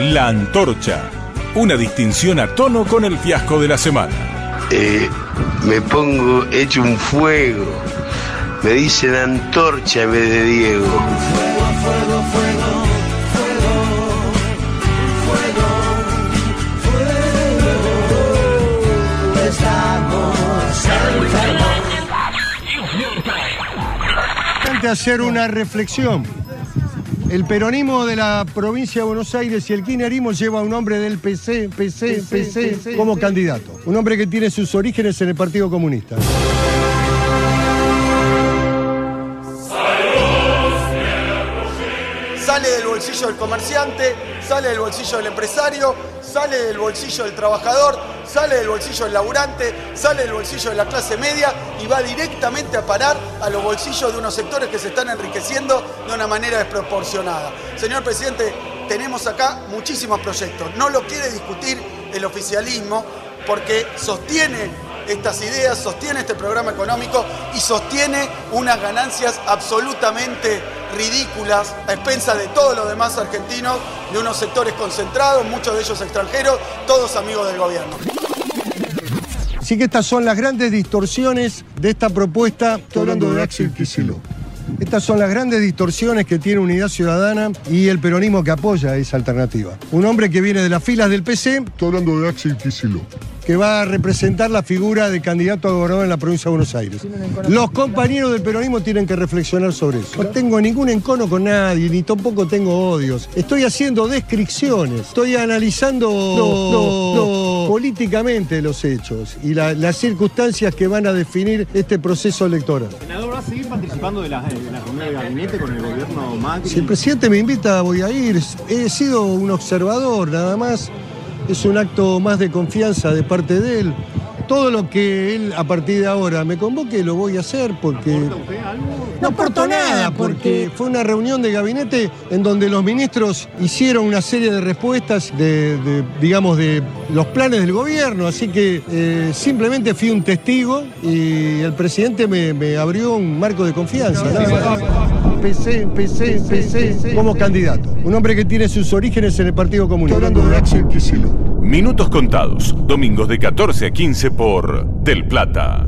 La Antorcha. Una distinción a tono con el fiasco de la semana. Eh, me pongo hecho un fuego. Me dicen antorcha en vez de Diego. Importante hacer una reflexión. El peronismo de la provincia de Buenos Aires y el kirchnerismo lleva a un hombre del PC, PC, PC, como candidato. Un hombre que tiene sus orígenes en el Partido Comunista. Sale del bolsillo del comerciante, sale del bolsillo del empresario, sale del bolsillo del trabajador, sale del bolsillo del laburante, sale del bolsillo de la clase media y va directamente a parar a los bolsillos de unos sectores que se están enriqueciendo de una manera desproporcionada. Señor presidente, tenemos acá muchísimos proyectos. No lo quiere discutir el oficialismo porque sostiene estas ideas, sostiene este programa económico y sostiene unas ganancias absolutamente ridículas a expensas de todos los demás argentinos, de unos sectores concentrados, muchos de ellos extranjeros, todos amigos del gobierno. Así que estas son las grandes distorsiones de esta propuesta. Estoy hablando de Axel Kicillof. Estas son las grandes distorsiones que tiene Unidad Ciudadana y el peronismo que apoya esa alternativa. Un hombre que viene de las filas del PC. Estoy hablando de Axel Kicillof que va a representar la figura de candidato a gobernador en la provincia de Buenos Aires. Los compañeros del peronismo tienen que reflexionar sobre eso. No tengo ningún encono con nadie, ni tampoco tengo odios. Estoy haciendo descripciones, estoy analizando políticamente los hechos y las circunstancias que van a definir este proceso electoral. Senador, ¿va a seguir participando de la, de la reunión de gabinete con el gobierno Macri? Si el presidente me invita, voy a ir. He sido un observador, nada más es un acto más de confianza de parte de él. Todo lo que él a partir de ahora me convoque lo voy a hacer porque... ¿Aporta usted algo? No aporto nada porque fue una reunión de gabinete en donde los ministros hicieron una serie de respuestas de, de, digamos, de los planes del gobierno, así que eh, simplemente fui un testigo y el presidente me, me abrió un marco de confianza. PC, PC, PC, como candidato. Un hombre que tiene sus orígenes en el Partido Comunista. hablando de Axel Kicillof. Minutos contados, domingos de 14 a 15 por Del Plata.